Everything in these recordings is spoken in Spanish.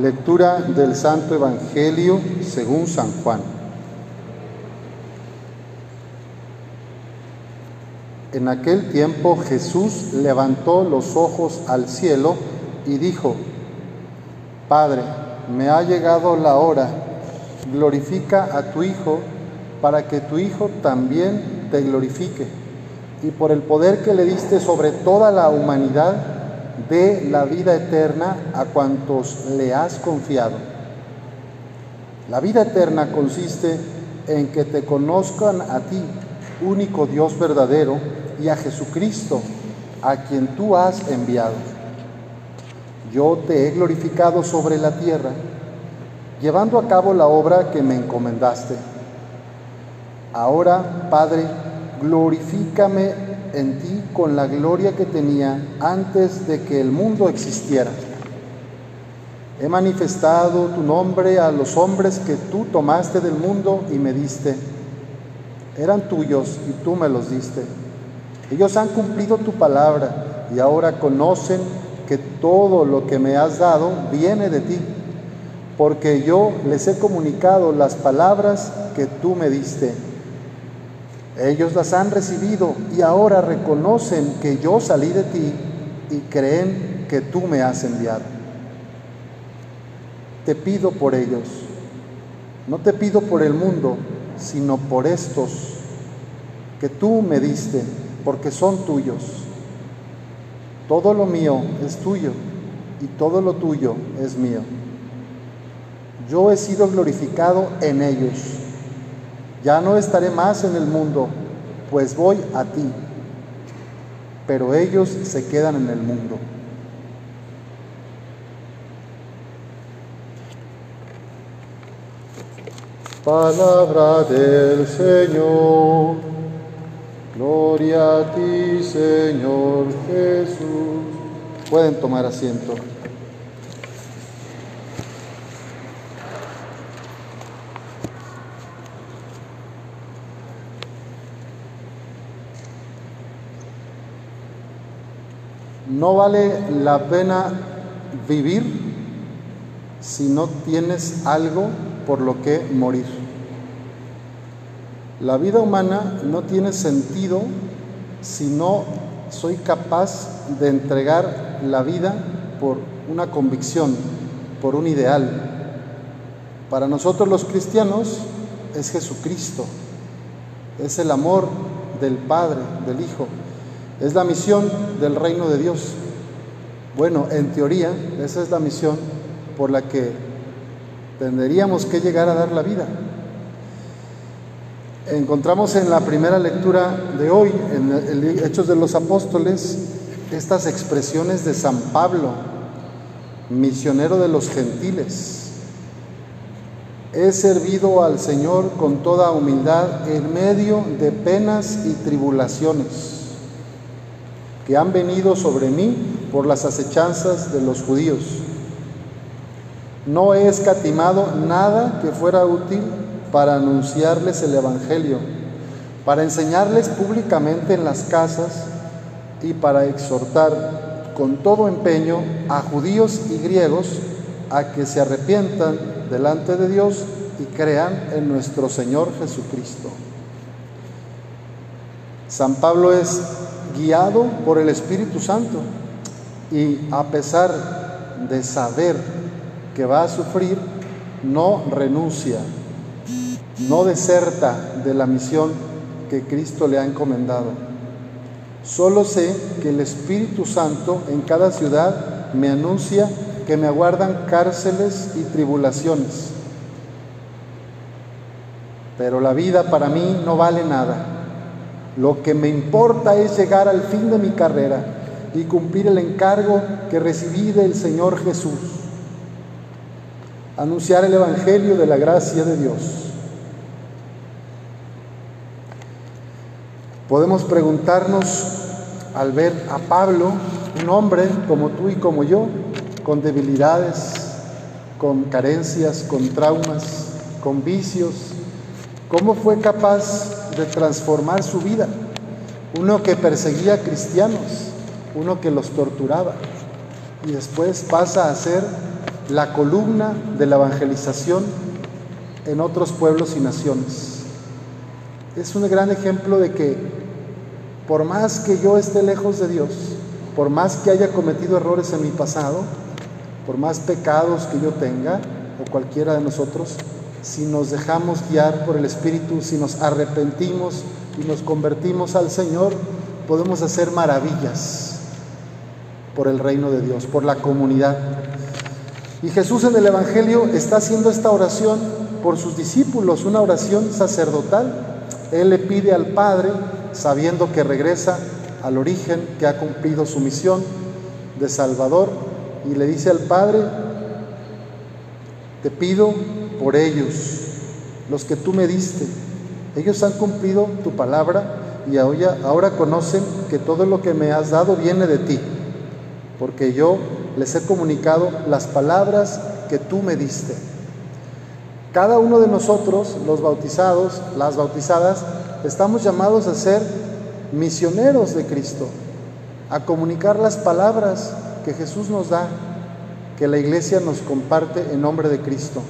Lectura del Santo Evangelio según San Juan. En aquel tiempo Jesús levantó los ojos al cielo y dijo, Padre, me ha llegado la hora, glorifica a tu Hijo para que tu Hijo también te glorifique y por el poder que le diste sobre toda la humanidad, dé la vida eterna a cuantos le has confiado. La vida eterna consiste en que te conozcan a ti, único Dios verdadero, y a Jesucristo, a quien tú has enviado. Yo te he glorificado sobre la tierra, llevando a cabo la obra que me encomendaste. Ahora, Padre, glorifícame en ti con la gloria que tenía antes de que el mundo existiera. He manifestado tu nombre a los hombres que tú tomaste del mundo y me diste. Eran tuyos y tú me los diste. Ellos han cumplido tu palabra y ahora conocen que todo lo que me has dado viene de ti, porque yo les he comunicado las palabras que tú me diste ellos las han recibido y ahora reconocen que yo salí de ti y creen que tú me has enviado. Te pido por ellos. No te pido por el mundo, sino por estos que tú me diste, porque son tuyos. Todo lo mío es tuyo y todo lo tuyo es mío. Yo he sido glorificado en ellos ya no estaré más en el mundo, pues voy a ti. Pero ellos se quedan en el mundo. Palabra del Señor. Gloria a ti, Señor Jesús. Pueden tomar asiento. No vale la pena vivir si no tienes algo por lo que morir. La vida humana no tiene sentido si no soy capaz de entregar la vida por una convicción, por un ideal. Para nosotros los cristianos es Jesucristo, es el amor del Padre, del Hijo. Es la misión del reino de Dios. Bueno, en teoría, esa es la misión por la que tendríamos que llegar a dar la vida. Encontramos en la primera lectura de hoy, en el Hechos de los Apóstoles, estas expresiones de San Pablo, misionero de los gentiles. He servido al Señor con toda humildad en medio de penas y tribulaciones han venido sobre mí por las acechanzas de los judíos. No he escatimado nada que fuera útil para anunciarles el Evangelio, para enseñarles públicamente en las casas y para exhortar con todo empeño a judíos y griegos a que se arrepientan delante de Dios y crean en nuestro Señor Jesucristo. San Pablo es guiado por el Espíritu Santo y a pesar de saber que va a sufrir, no renuncia, no deserta de la misión que Cristo le ha encomendado. Solo sé que el Espíritu Santo en cada ciudad me anuncia que me aguardan cárceles y tribulaciones. Pero la vida para mí no vale nada lo que me importa es llegar al fin de mi carrera y cumplir el encargo que recibí del Señor Jesús. Anunciar el Evangelio de la gracia de Dios. Podemos preguntarnos al ver a Pablo, un hombre como tú y como yo, con debilidades, con carencias, con traumas, con vicios, ¿cómo fue capaz de transformar su vida. Uno que perseguía cristianos, uno que los torturaba y después pasa a ser la columna de la evangelización en otros pueblos y naciones. Es un gran ejemplo de que por más que yo esté lejos de Dios, por más que haya cometido errores en mi pasado, por más pecados que yo tenga, o cualquiera de nosotros, si nos dejamos guiar por el Espíritu, si nos arrepentimos y nos convertimos al Señor, podemos hacer maravillas por el reino de Dios, por la comunidad. Y Jesús en el Evangelio está haciendo esta oración por sus discípulos, una oración sacerdotal. Él le pide al Padre, sabiendo que regresa al origen, que ha cumplido su misión de Salvador, y le dice al Padre, te pido por ellos, los que tú me diste. Ellos han cumplido tu palabra y ahora, conocen que todo lo que me has dado viene de ti, porque yo les he comunicado las palabras que tú me diste. Cada uno de nosotros, los bautizados, las bautizadas, estamos llamados a ser misioneros de Cristo, a comunicar las palabras que Jesús nos da, que la iglesia nos comparte en nombre de Cristo,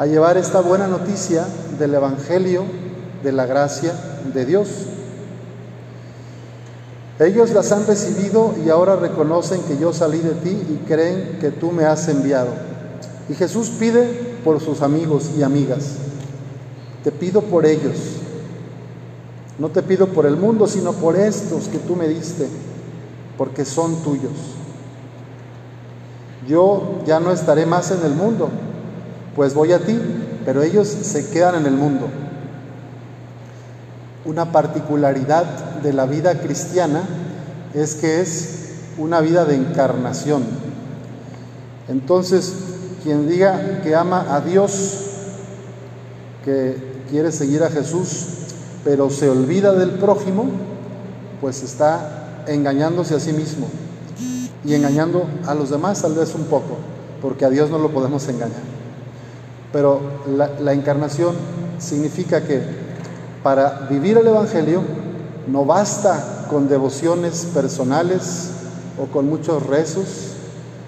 a llevar esta buena noticia del Evangelio de la gracia de Dios. Ellos las han recibido y ahora reconocen que yo salí de ti y creen que tú me has enviado. Y Jesús pide por sus amigos y amigas. Te pido por ellos. No te pido por el mundo, sino por estos que tú me diste, porque son tuyos. Yo ya no estaré más en el mundo, pues voy a ti, pero ellos se quedan en el mundo una particularidad de la vida cristiana es que es una vida de encarnación. Entonces, quien diga que ama a Dios, que quiere seguir a Jesús, pero se olvida del prójimo, pues está engañándose a sí mismo y engañando a los demás tal vez un poco, porque a Dios no lo podemos engañar. Pero la, encarnación significa que para vivir el Evangelio no basta con devociones personales o con muchos rezos,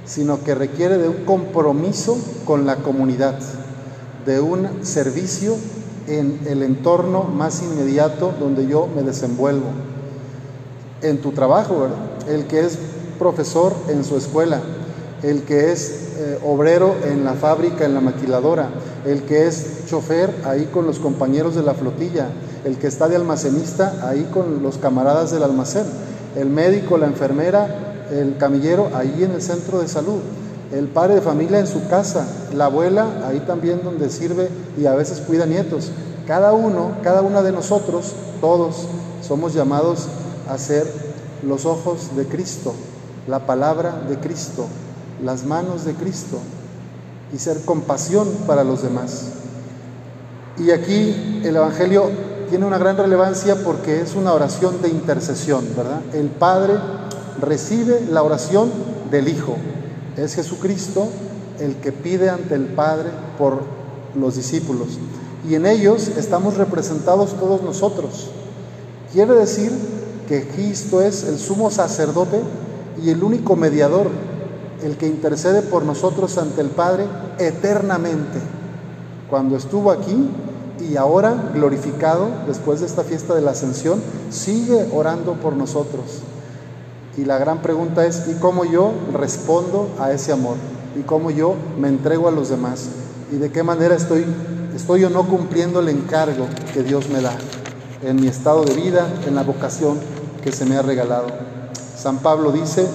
sino que requiere de un compromiso con la comunidad, de un servicio en el entorno más inmediato donde yo me desenvuelvo. En tu trabajo, el que es profesor en su escuela, el que es eh, obrero en la fábrica, en la maquiladora, el que es chofer ahí con los compañeros de la flotilla, el que está de almacenista ahí con los camaradas del almacén, el médico, la enfermera, el camillero ahí en el centro de salud, el padre de familia en su casa, la abuela ahí también donde sirve y a veces cuida nietos. Cada uno, cada una de nosotros, todos somos llamados a ser los ojos de Cristo, la palabra de Cristo, las manos de Cristo y ser compasión para los demás. Y aquí el Evangelio tiene una gran relevancia porque es una oración de intercesión, ¿verdad? El Padre recibe la oración del Hijo. Es Jesucristo el que pide ante el Padre por los discípulos. Y en ellos estamos representados todos nosotros. Quiere decir que Cristo es el sumo sacerdote y el único mediador el que intercede por nosotros ante el Padre eternamente. Cuando estuvo aquí y ahora glorificado, después de esta fiesta de la ascensión, sigue orando por nosotros. Y la gran pregunta es, ¿y cómo yo respondo a ese amor? ¿Y cómo yo me entrego a los demás? ¿Y de qué manera estoy, estoy o no cumpliendo el encargo que Dios me da en mi estado de vida, en la vocación que se me ha regalado? San Pablo dice,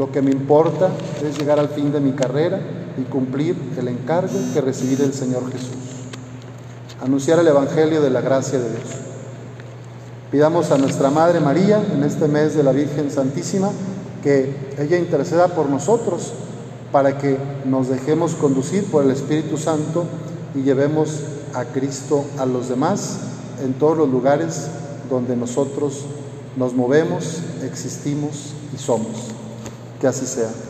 lo que me importa es llegar al fin de mi carrera y cumplir el encargo que recibí del Señor Jesús. Anunciar el Evangelio de la gracia de Dios. Pidamos a nuestra Madre María en este mes de la Virgen Santísima que ella interceda por nosotros para que nos dejemos conducir por el Espíritu Santo y llevemos a Cristo a los demás en todos los lugares donde nosotros nos movemos, existimos y somos. Que así sea.